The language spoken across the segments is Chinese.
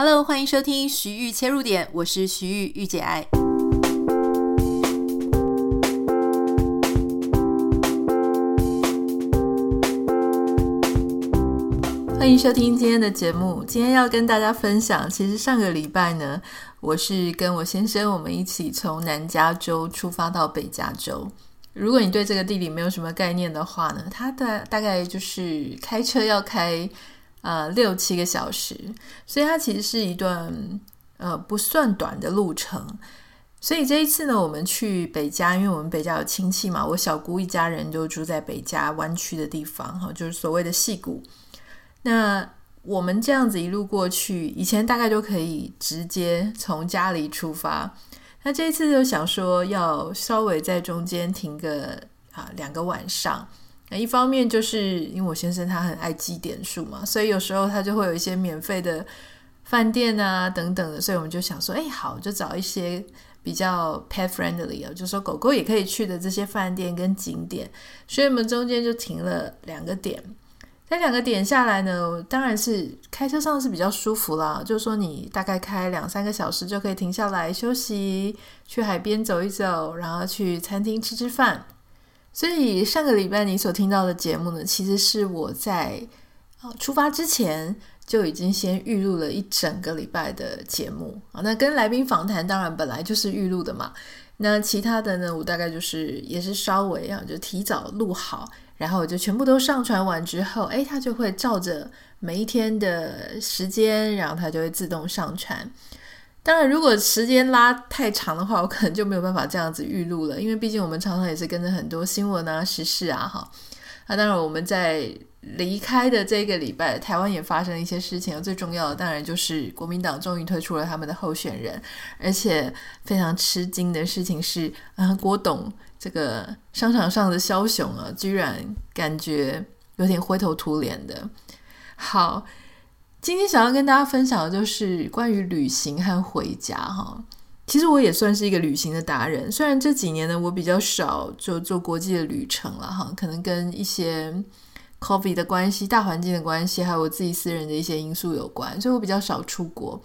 Hello，欢迎收听徐玉切入点，我是徐玉玉姐爱。欢迎收听今天的节目。今天要跟大家分享，其实上个礼拜呢，我是跟我先生我们一起从南加州出发到北加州。如果你对这个地理没有什么概念的话呢，它的大概就是开车要开。呃，六七个小时，所以它其实是一段呃不算短的路程。所以这一次呢，我们去北加，因为我们北加有亲戚嘛，我小姑一家人就住在北加湾区的地方，哈，就是所谓的戏谷。那我们这样子一路过去，以前大概就可以直接从家里出发。那这一次就想说要稍微在中间停个啊两个晚上。那一方面就是因为我先生他很爱积点数嘛，所以有时候他就会有一些免费的饭店啊等等的，所以我们就想说，哎，好，就找一些比较 pet friendly 啊，就是说狗狗也可以去的这些饭店跟景点，所以我们中间就停了两个点。那两个点下来呢，当然是开车上是比较舒服啦，就是说你大概开两三个小时就可以停下来休息，去海边走一走，然后去餐厅吃吃饭。所以上个礼拜你所听到的节目呢，其实是我在出发之前就已经先预录了一整个礼拜的节目啊。那跟来宾访谈当然本来就是预录的嘛。那其他的呢，我大概就是也是稍微啊，就提早录好，然后我就全部都上传完之后，诶，它就会照着每一天的时间，然后它就会自动上传。当然，如果时间拉太长的话，我可能就没有办法这样子预录了，因为毕竟我们常常也是跟着很多新闻啊、时事啊，哈。那当然，我们在离开的这个礼拜，台湾也发生了一些事情。最重要的当然就是国民党终于推出了他们的候选人，而且非常吃惊的事情是，啊，郭董这个商场上的枭雄啊，居然感觉有点灰头土脸的。好。今天想要跟大家分享的就是关于旅行和回家哈。其实我也算是一个旅行的达人，虽然这几年呢我比较少就做国际的旅程了哈，可能跟一些 COVID 的关系、大环境的关系，还有我自己私人的一些因素有关，所以我比较少出国。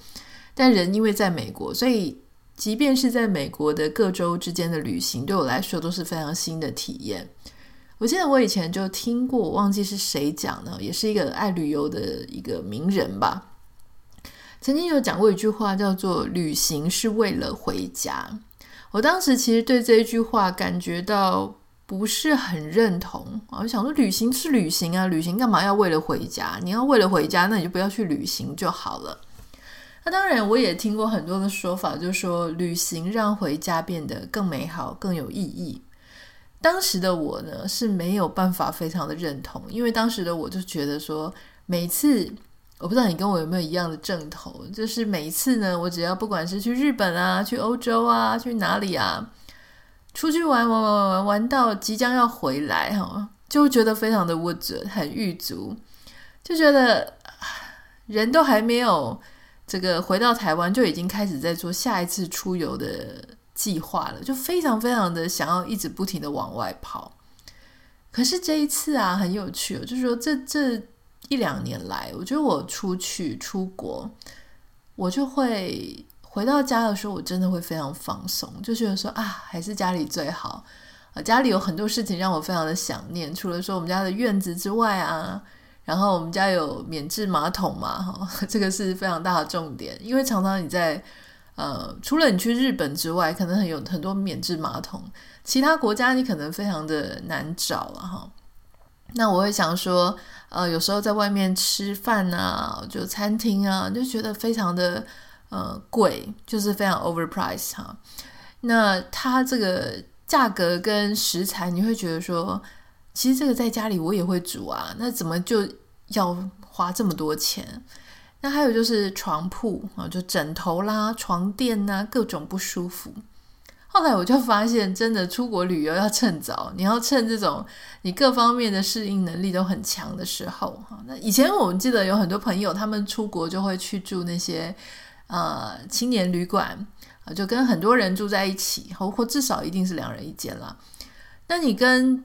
但人因为在美国，所以即便是在美国的各州之间的旅行，对我来说都是非常新的体验。我记得我以前就听过，忘记是谁讲呢，也是一个爱旅游的一个名人吧。曾经有讲过一句话，叫做“旅行是为了回家”。我当时其实对这一句话感觉到不是很认同。我想说，旅行是旅行啊，旅行干嘛要为了回家？你要为了回家，那你就不要去旅行就好了。那当然，我也听过很多的说法，就是说旅行让回家变得更美好、更有意义。当时的我呢是没有办法非常的认同，因为当时的我就觉得说，每次我不知道你跟我有没有一样的症头，就是每一次呢，我只要不管是去日本啊、去欧洲啊、去哪里啊，出去玩玩玩玩玩到即将要回来哈，就觉得非常的不准，很郁卒，就觉得人都还没有这个回到台湾，就已经开始在做下一次出游的。计划了，就非常非常的想要一直不停的往外跑。可是这一次啊，很有趣哦，就是说这这一两年来，我觉得我出去出国，我就会回到家的时候，我真的会非常放松，就觉得说啊，还是家里最好啊。家里有很多事情让我非常的想念，除了说我们家的院子之外啊，然后我们家有免治马桶嘛，哈，这个是非常大的重点，因为常常你在。呃，除了你去日本之外，可能很有很多免治马桶，其他国家你可能非常的难找了哈。那我会想说，呃，有时候在外面吃饭啊，就餐厅啊，就觉得非常的呃贵，就是非常 overpriced 哈。那它这个价格跟食材，你会觉得说，其实这个在家里我也会煮啊，那怎么就要花这么多钱？那还有就是床铺啊，就枕头啦、床垫呐，各种不舒服。后来我就发现，真的出国旅游要趁早，你要趁这种你各方面的适应能力都很强的时候哈。那以前我们记得有很多朋友，他们出国就会去住那些呃青年旅馆啊，就跟很多人住在一起，或或至少一定是两人一间啦。那你跟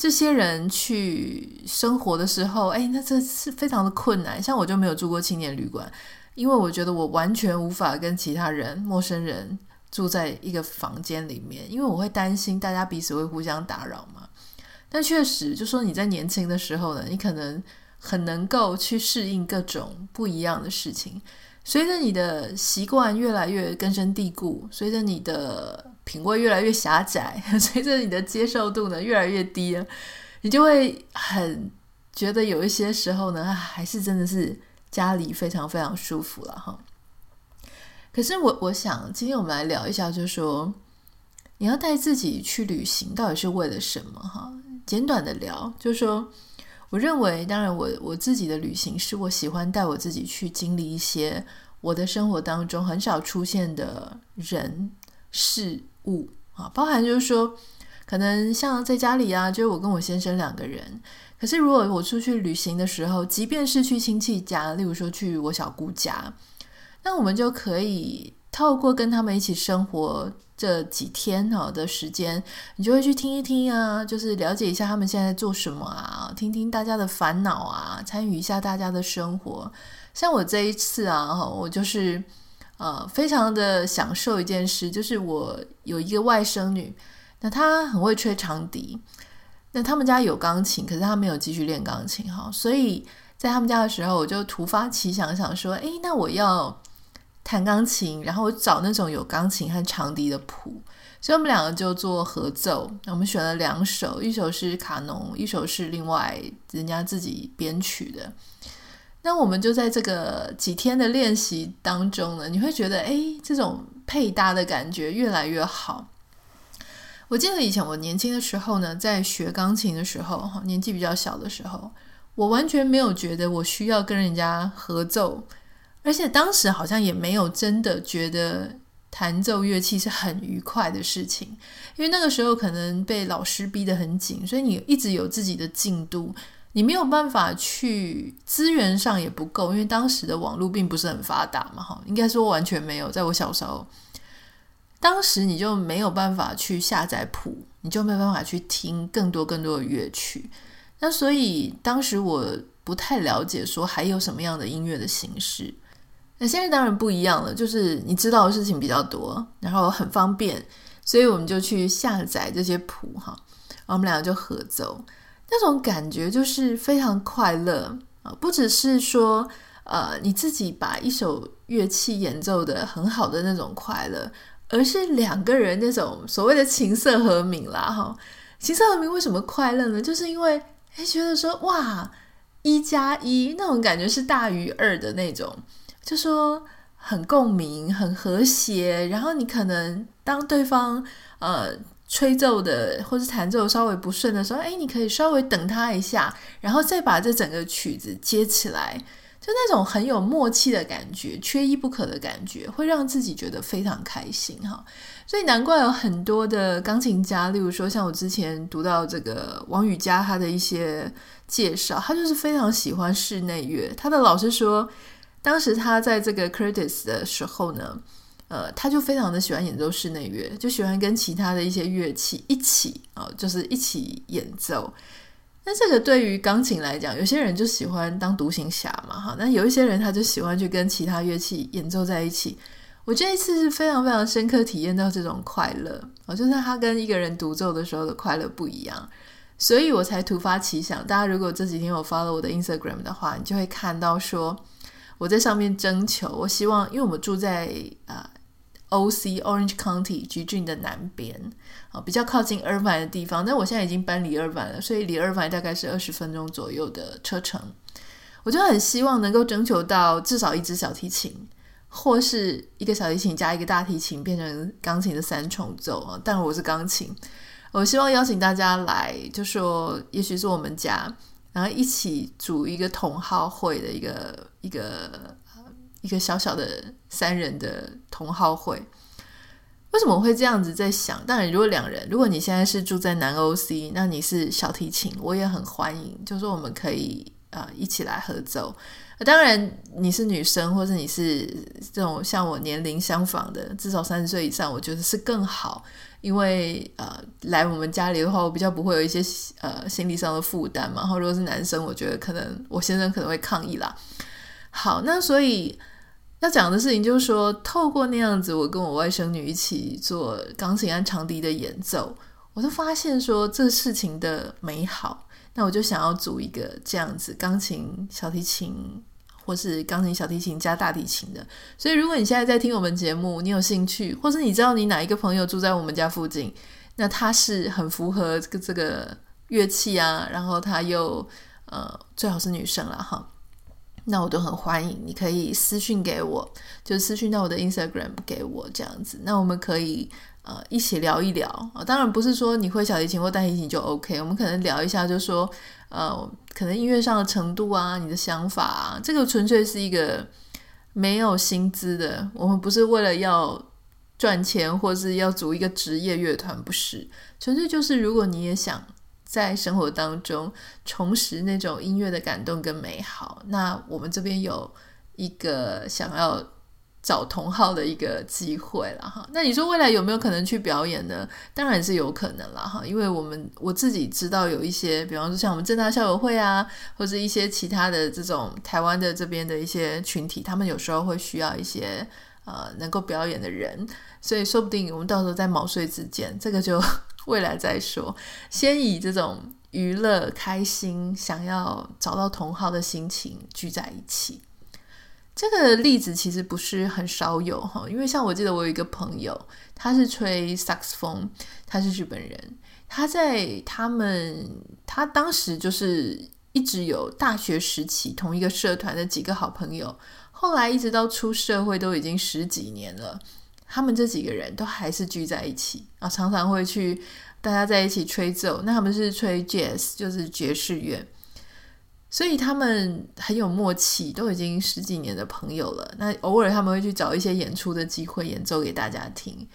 这些人去生活的时候，哎，那这是非常的困难。像我就没有住过青年旅馆，因为我觉得我完全无法跟其他人、陌生人住在一个房间里面，因为我会担心大家彼此会互相打扰嘛。但确实，就说你在年轻的时候呢，你可能很能够去适应各种不一样的事情。随着你的习惯越来越根深蒂固，随着你的品味越来越狭窄，随着你的接受度呢越来越低，你就会很觉得有一些时候呢，还是真的是。家里非常非常舒服了哈，可是我我想今天我们来聊一下，就是说你要带自己去旅行，到底是为了什么哈？简短的聊，就是说，我认为，当然我我自己的旅行是我喜欢带我自己去经历一些我的生活当中很少出现的人事物啊，包含就是说，可能像在家里啊，就是我跟我先生两个人。可是，如果我出去旅行的时候，即便是去亲戚家，例如说去我小姑家，那我们就可以透过跟他们一起生活这几天哈的时间，你就会去听一听啊，就是了解一下他们现在做什么啊，听听大家的烦恼啊，参与一下大家的生活。像我这一次啊，我就是呃，非常的享受一件事，就是我有一个外甥女，那她很会吹长笛。那他们家有钢琴，可是她没有继续练钢琴哈，所以在他们家的时候，我就突发奇想，想说，哎，那我要弹钢琴，然后我找那种有钢琴和长笛的谱，所以我们两个就做合奏。我们选了两首，一首是卡农，一首是另外人家自己编曲的。那我们就在这个几天的练习当中呢，你会觉得，哎，这种配搭的感觉越来越好。我记得以前我年轻的时候呢，在学钢琴的时候，哈，年纪比较小的时候，我完全没有觉得我需要跟人家合奏，而且当时好像也没有真的觉得弹奏乐器是很愉快的事情，因为那个时候可能被老师逼得很紧，所以你一直有自己的进度，你没有办法去，资源上也不够，因为当时的网络并不是很发达嘛，哈，应该说完全没有，在我小时候。当时你就没有办法去下载谱，你就没有办法去听更多更多的乐曲。那所以当时我不太了解说还有什么样的音乐的形式。那现在当然不一样了，就是你知道的事情比较多，然后很方便，所以我们就去下载这些谱哈，我们两个就合奏，那种感觉就是非常快乐啊！不只是说呃你自己把一首乐器演奏得很好的那种快乐。而是两个人那种所谓的琴瑟和鸣啦，哈，琴瑟和鸣为什么快乐呢？就是因为哎，觉得说哇，一加一那种感觉是大于二的那种，就说很共鸣、很和谐。然后你可能当对方呃吹奏的或是弹奏稍微不顺的时候，哎，你可以稍微等他一下，然后再把这整个曲子接起来。就那种很有默契的感觉，缺一不可的感觉，会让自己觉得非常开心哈。所以难怪有很多的钢琴家，例如说像我之前读到这个王羽佳他的一些介绍，他就是非常喜欢室内乐。他的老师说，当时他在这个 Curtis 的时候呢，呃，他就非常的喜欢演奏室内乐，就喜欢跟其他的一些乐器一起啊，就是一起演奏。那这个对于钢琴来讲，有些人就喜欢当独行侠嘛，哈。那有一些人他就喜欢去跟其他乐器演奏在一起。我这一次是非常非常深刻体验到这种快乐，哦，就是他跟一个人独奏的时候的快乐不一样，所以我才突发奇想。大家如果这几天有 follow 我的 Instagram 的话，你就会看到说我在上面征求，我希望，因为我们住在啊。O.C. Orange County 橘郡的南边啊，比较靠近 Irvine 的地方。但我现在已经搬离 Irvine 了，所以离 Irvine 大概是二十分钟左右的车程。我就很希望能够征求到至少一支小提琴，或是一个小提琴加一个大提琴，变成钢琴的三重奏啊。但我是钢琴，我希望邀请大家来，就说也许是我们家，然后一起组一个同好会的一个一个。一个小小的三人的同好会，为什么我会这样子在想？当然，如果两人，如果你现在是住在南 OC，那你是小提琴，我也很欢迎，就是说我们可以啊、一起来合奏。当然，你是女生，或者你是这种像我年龄相仿的，至少三十岁以上，我觉得是更好，因为呃来我们家里的话，我比较不会有一些呃心理上的负担嘛。然后如果是男生，我觉得可能我先生可能会抗议啦。好，那所以。要讲的事情就是说，透过那样子，我跟我外甥女一起做钢琴和长笛的演奏，我就发现说这事情的美好。那我就想要组一个这样子钢琴、小提琴，或是钢琴、小提琴加大提琴的。所以，如果你现在在听我们节目，你有兴趣，或是你知道你哪一个朋友住在我们家附近，那他是很符合这个这个乐器啊，然后他又呃最好是女生了哈。那我都很欢迎，你可以私讯给我，就私讯到我的 Instagram 给我这样子。那我们可以呃一起聊一聊啊。当然不是说你会小提琴或大提琴就 OK，我们可能聊一下，就说呃可能音乐上的程度啊，你的想法啊，这个纯粹是一个没有薪资的。我们不是为了要赚钱，或是要组一个职业乐团，不是，纯粹就是如果你也想。在生活当中重拾那种音乐的感动跟美好，那我们这边有一个想要找同好的一个机会了哈。那你说未来有没有可能去表演呢？当然是有可能了哈，因为我们我自己知道有一些，比方说像我们正大校友会啊，或者一些其他的这种台湾的这边的一些群体，他们有时候会需要一些呃能够表演的人，所以说不定我们到时候在毛遂自荐，这个就。未来再说，先以这种娱乐、开心、想要找到同好的心情聚在一起。这个例子其实不是很少有哈，因为像我记得我有一个朋友，他是吹萨克斯风，他是日本人，他在他们他当时就是一直有大学时期同一个社团的几个好朋友，后来一直到出社会都已经十几年了。他们这几个人都还是聚在一起啊，常常会去大家在一起吹奏。那他们是吹 jazz，就是爵士乐，所以他们很有默契，都已经十几年的朋友了。那偶尔他们会去找一些演出的机会，演奏给大家听。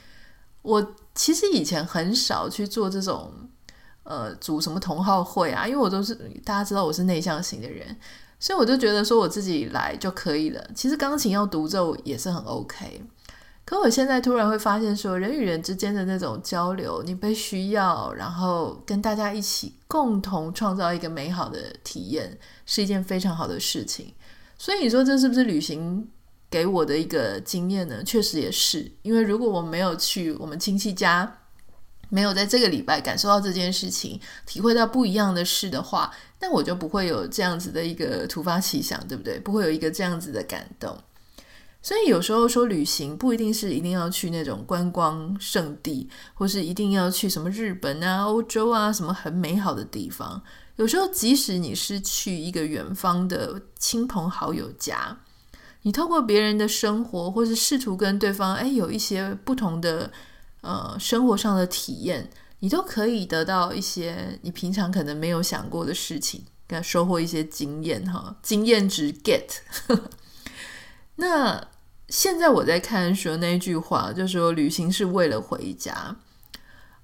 我其实以前很少去做这种呃组什么同好会啊，因为我都是大家知道我是内向型的人，所以我就觉得说我自己来就可以了。其实钢琴要独奏也是很 OK。可我现在突然会发现，说人与人之间的那种交流，你被需要，然后跟大家一起共同创造一个美好的体验，是一件非常好的事情。所以你说这是不是旅行给我的一个经验呢？确实也是，因为如果我没有去我们亲戚家，没有在这个礼拜感受到这件事情，体会到不一样的事的话，那我就不会有这样子的一个突发奇想，对不对？不会有一个这样子的感动。所以有时候说旅行不一定是一定要去那种观光胜地，或是一定要去什么日本啊、欧洲啊什么很美好的地方。有时候即使你是去一个远方的亲朋好友家，你透过别人的生活，或是试图跟对方诶有一些不同的呃生活上的体验，你都可以得到一些你平常可能没有想过的事情，跟收获一些经验哈，经验值 get。那。现在我在看说那句话，就说旅行是为了回家。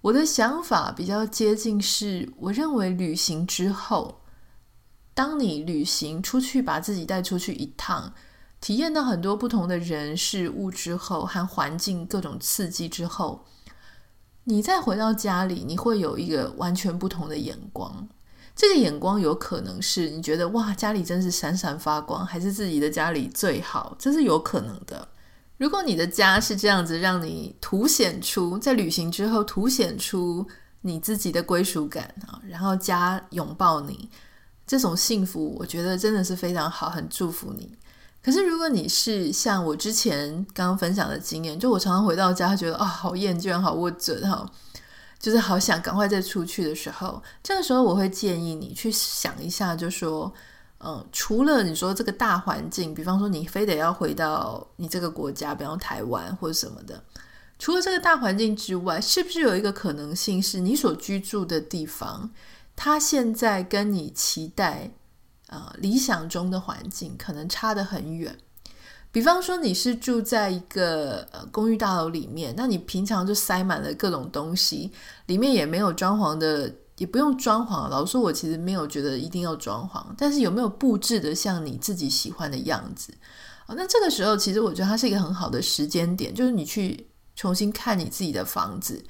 我的想法比较接近是，我认为旅行之后，当你旅行出去，把自己带出去一趟，体验到很多不同的人事物之后，和环境各种刺激之后，你再回到家里，你会有一个完全不同的眼光。这个眼光有可能是你觉得哇，家里真是闪闪发光，还是自己的家里最好？这是有可能的。如果你的家是这样子，让你凸显出在旅行之后凸显出你自己的归属感啊，然后家拥抱你，这种幸福，我觉得真的是非常好，很祝福你。可是如果你是像我之前刚刚分享的经验，就我常常回到家，觉得啊、哦，好厌倦，好郁卒哈。就是好想赶快再出去的时候，这个时候我会建议你去想一下，就说，嗯，除了你说这个大环境，比方说你非得要回到你这个国家，比方台湾或者什么的，除了这个大环境之外，是不是有一个可能性是你所居住的地方，它现在跟你期待，呃，理想中的环境可能差得很远？比方说你是住在一个呃公寓大楼里面，那你平常就塞满了各种东西，里面也没有装潢的，也不用装潢。老实说，我其实没有觉得一定要装潢，但是有没有布置的像你自己喜欢的样子？哦，那这个时候其实我觉得它是一个很好的时间点，就是你去重新看你自己的房子，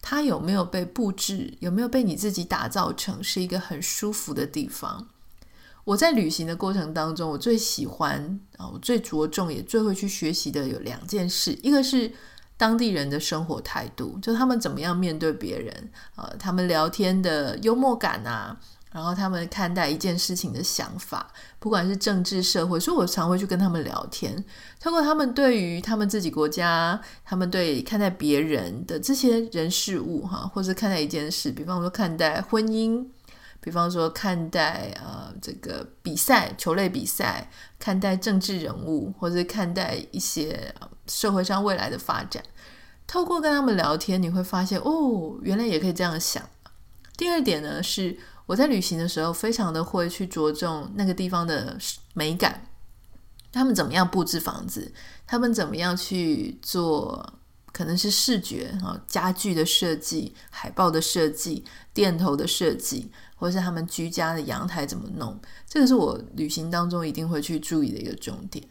它有没有被布置，有没有被你自己打造成是一个很舒服的地方。我在旅行的过程当中，我最喜欢啊，我最着重也最会去学习的有两件事，一个是当地人的生活态度，就他们怎么样面对别人啊，他们聊天的幽默感啊，然后他们看待一件事情的想法，不管是政治社会，所以我常会去跟他们聊天，透过他们对于他们自己国家，他们对看待别人的这些人事物哈，或者看待一件事，比方说看待婚姻。比方说，看待呃这个比赛、球类比赛，看待政治人物，或者看待一些社会上未来的发展，透过跟他们聊天，你会发现哦，原来也可以这样想。第二点呢，是我在旅行的时候，非常的会去着重那个地方的美感，他们怎么样布置房子，他们怎么样去做。可能是视觉啊，家具的设计、海报的设计、店头的设计，或者是他们居家的阳台怎么弄，这个是我旅行当中一定会去注意的一个重点。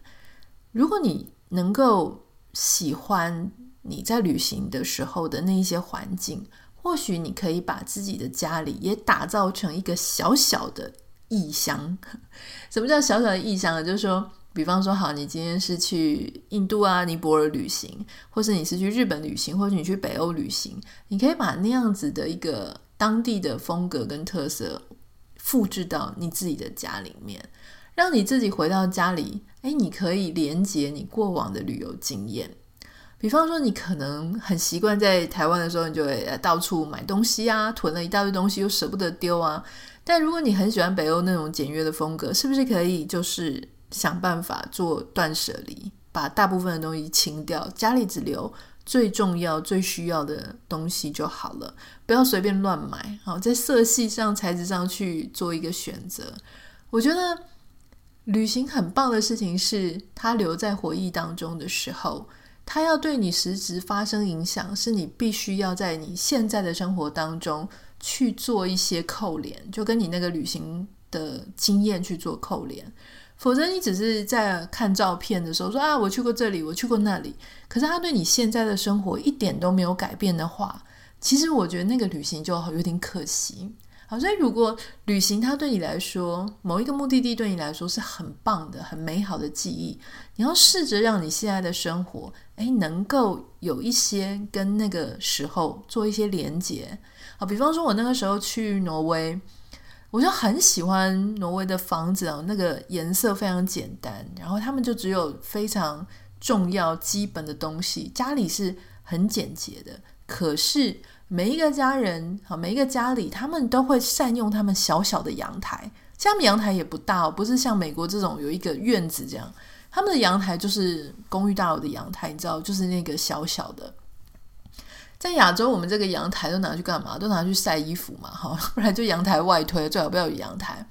如果你能够喜欢你在旅行的时候的那一些环境，或许你可以把自己的家里也打造成一个小小的异乡。什么叫小小的异乡呢？就是说。比方说，好，你今天是去印度啊、尼泊尔旅行，或是你是去日本旅行，或者你去北欧旅行，你可以把那样子的一个当地的风格跟特色复制到你自己的家里面，让你自己回到家里，哎，你可以连接你过往的旅游经验。比方说，你可能很习惯在台湾的时候，你就会到处买东西啊，囤了一大堆东西又舍不得丢啊。但如果你很喜欢北欧那种简约的风格，是不是可以就是？想办法做断舍离，把大部分的东西清掉，家里只留最重要、最需要的东西就好了，不要随便乱买。好，在色系上、材质上去做一个选择。我觉得旅行很棒的事情是，它留在回忆当中的时候，它要对你实质发生影响，是你必须要在你现在的生活当中去做一些扣连，就跟你那个旅行的经验去做扣连。否则，你只是在看照片的时候说啊，我去过这里，我去过那里，可是他对你现在的生活一点都没有改变的话，其实我觉得那个旅行就有点可惜。好，所以如果旅行它对你来说，某一个目的地对你来说是很棒的、很美好的记忆，你要试着让你现在的生活，诶，能够有一些跟那个时候做一些连结。好，比方说我那个时候去挪威。我就很喜欢挪威的房子啊，那个颜色非常简单，然后他们就只有非常重要基本的东西，家里是很简洁的。可是每一个家人啊，每一个家里，他们都会善用他们小小的阳台。他们阳台也不大哦，不是像美国这种有一个院子这样，他们的阳台就是公寓大楼的阳台，你知道，就是那个小小的。在亚洲，我们这个阳台都拿去干嘛？都拿去晒衣服嘛，哈，不然就阳台外推，最好不要有阳台。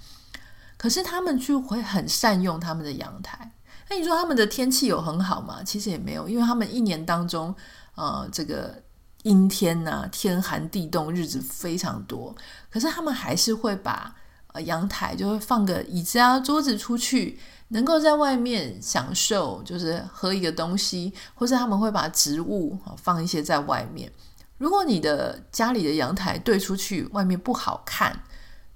可是他们就会很善用他们的阳台。那你说他们的天气有很好吗？其实也没有，因为他们一年当中，呃，这个阴天呐、天寒地冻，日子非常多。可是他们还是会把呃阳台就会放个椅子啊、桌子出去。能够在外面享受，就是喝一个东西，或是他们会把植物放一些在外面。如果你的家里的阳台对出去，外面不好看，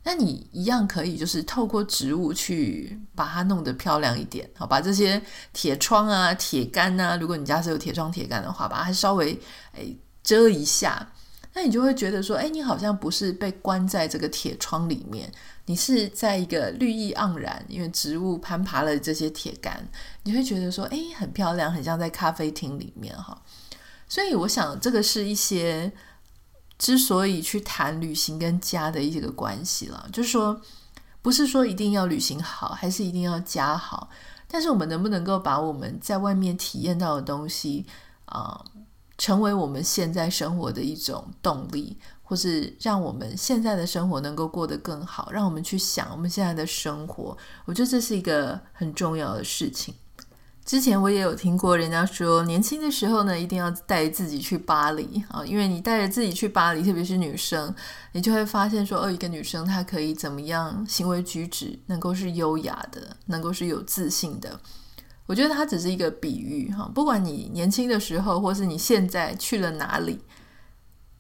那你一样可以，就是透过植物去把它弄得漂亮一点。好，把这些铁窗啊、铁杆啊，如果你家是有铁窗、铁杆的话，把它稍微诶遮一下。那你就会觉得说，哎，你好像不是被关在这个铁窗里面，你是在一个绿意盎然，因为植物攀爬了这些铁杆，你会觉得说，哎，很漂亮，很像在咖啡厅里面哈。所以我想，这个是一些之所以去谈旅行跟家的一个关系了，就是说，不是说一定要旅行好，还是一定要家好，但是我们能不能够把我们在外面体验到的东西啊，成为我们现在生活的一种动力，或是让我们现在的生活能够过得更好，让我们去想我们现在的生活。我觉得这是一个很重要的事情。之前我也有听过人家说，年轻的时候呢，一定要带自己去巴黎啊，因为你带着自己去巴黎，特别是女生，你就会发现说，哦，一个女生她可以怎么样，行为举止能够是优雅的，能够是有自信的。我觉得它只是一个比喻哈，不管你年轻的时候，或是你现在去了哪里，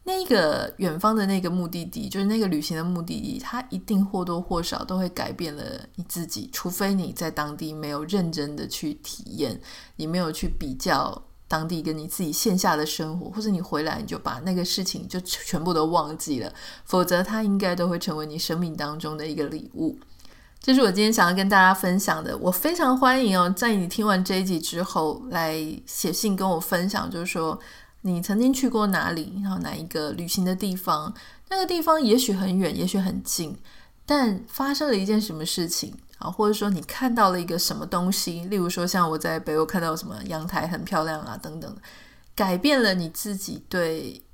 那个远方的那个目的地，就是那个旅行的目的地，它一定或多或少都会改变了你自己，除非你在当地没有认真的去体验，你没有去比较当地跟你自己线下的生活，或者你回来你就把那个事情就全部都忘记了，否则它应该都会成为你生命当中的一个礼物。这是我今天想要跟大家分享的。我非常欢迎哦，在你听完这一集之后，来写信跟我分享，就是说。你曾经去过哪里？然后哪一个旅行的地方？那个地方也许很远，也许很近，但发生了一件什么事情啊？或者说你看到了一个什么东西？例如说，像我在北欧看到什么阳台很漂亮啊，等等，改变了你自己对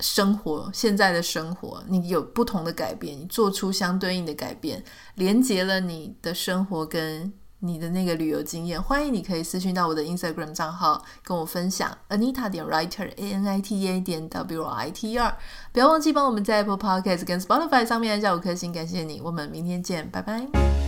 生活现在的生活，你有不同的改变，你做出相对应的改变，连接了你的生活跟。你的那个旅游经验，欢迎你可以私讯到我的 Instagram 账号跟我分享，Anita 点 Writer A N I T A 点 W I T R，不要忘记帮我们在 Apple Podcast 跟 Spotify 上面按下五颗星，感谢你，我们明天见，拜拜。